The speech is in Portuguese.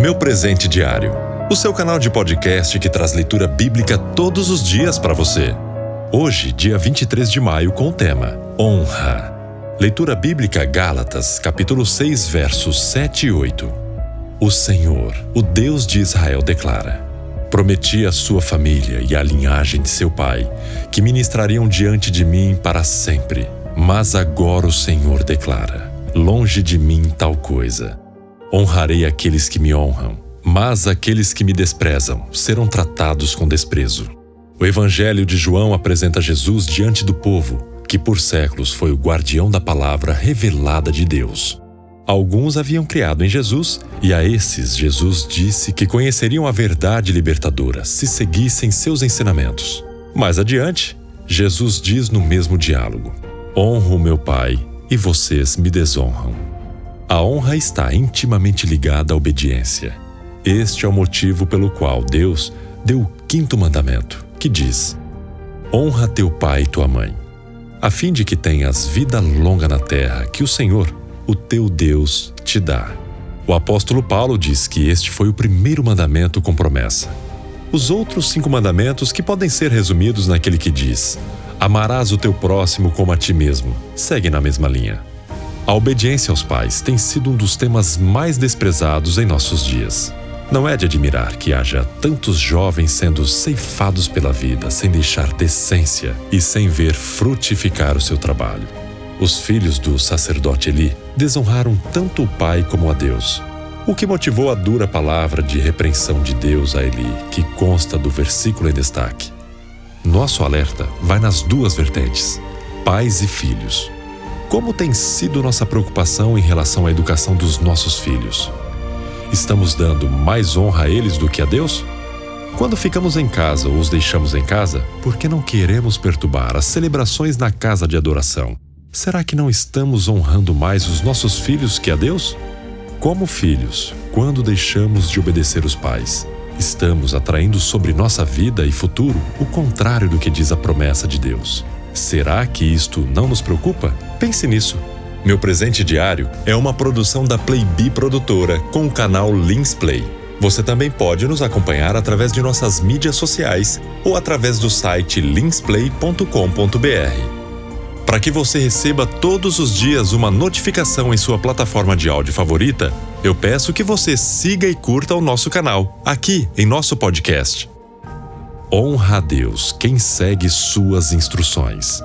Meu Presente Diário, o seu canal de podcast que traz leitura bíblica todos os dias para você. Hoje, dia 23 de maio, com o tema Honra. Leitura bíblica Gálatas, capítulo 6, versos 7 e 8. O Senhor, o Deus de Israel, declara: Prometi à sua família e à linhagem de seu pai que ministrariam diante de mim para sempre. Mas agora o Senhor declara: Longe de mim tal coisa. Honrarei aqueles que me honram, mas aqueles que me desprezam serão tratados com desprezo. O Evangelho de João apresenta Jesus diante do povo, que por séculos foi o guardião da palavra revelada de Deus. Alguns haviam criado em Jesus, e a esses Jesus disse que conheceriam a verdade libertadora se seguissem seus ensinamentos. Mais adiante, Jesus diz no mesmo diálogo: Honro meu Pai e vocês me desonram. A honra está intimamente ligada à obediência. Este é o motivo pelo qual Deus deu o quinto mandamento, que diz: Honra teu pai e tua mãe, a fim de que tenhas vida longa na terra que o Senhor, o teu Deus, te dá. O apóstolo Paulo diz que este foi o primeiro mandamento com promessa. Os outros cinco mandamentos, que podem ser resumidos naquele que diz: Amarás o teu próximo como a ti mesmo, segue na mesma linha. A obediência aos pais tem sido um dos temas mais desprezados em nossos dias. Não é de admirar que haja tantos jovens sendo ceifados pela vida sem deixar decência e sem ver frutificar o seu trabalho. Os filhos do sacerdote Eli desonraram tanto o pai como a Deus, o que motivou a dura palavra de repreensão de Deus a Eli, que consta do versículo em destaque. Nosso alerta vai nas duas vertentes, pais e filhos. Como tem sido nossa preocupação em relação à educação dos nossos filhos? Estamos dando mais honra a eles do que a Deus? Quando ficamos em casa ou os deixamos em casa, por que não queremos perturbar as celebrações na casa de adoração? Será que não estamos honrando mais os nossos filhos que a Deus? Como filhos, quando deixamos de obedecer os pais, estamos atraindo sobre nossa vida e futuro o contrário do que diz a promessa de Deus. Será que isto não nos preocupa? Pense nisso. Meu presente diário é uma produção da Playbee Produtora com o canal Lins Play. Você também pode nos acompanhar através de nossas mídias sociais ou através do site linsplay.com.br. Para que você receba todos os dias uma notificação em sua plataforma de áudio favorita, eu peço que você siga e curta o nosso canal, aqui em nosso podcast. Honra a Deus quem segue suas instruções.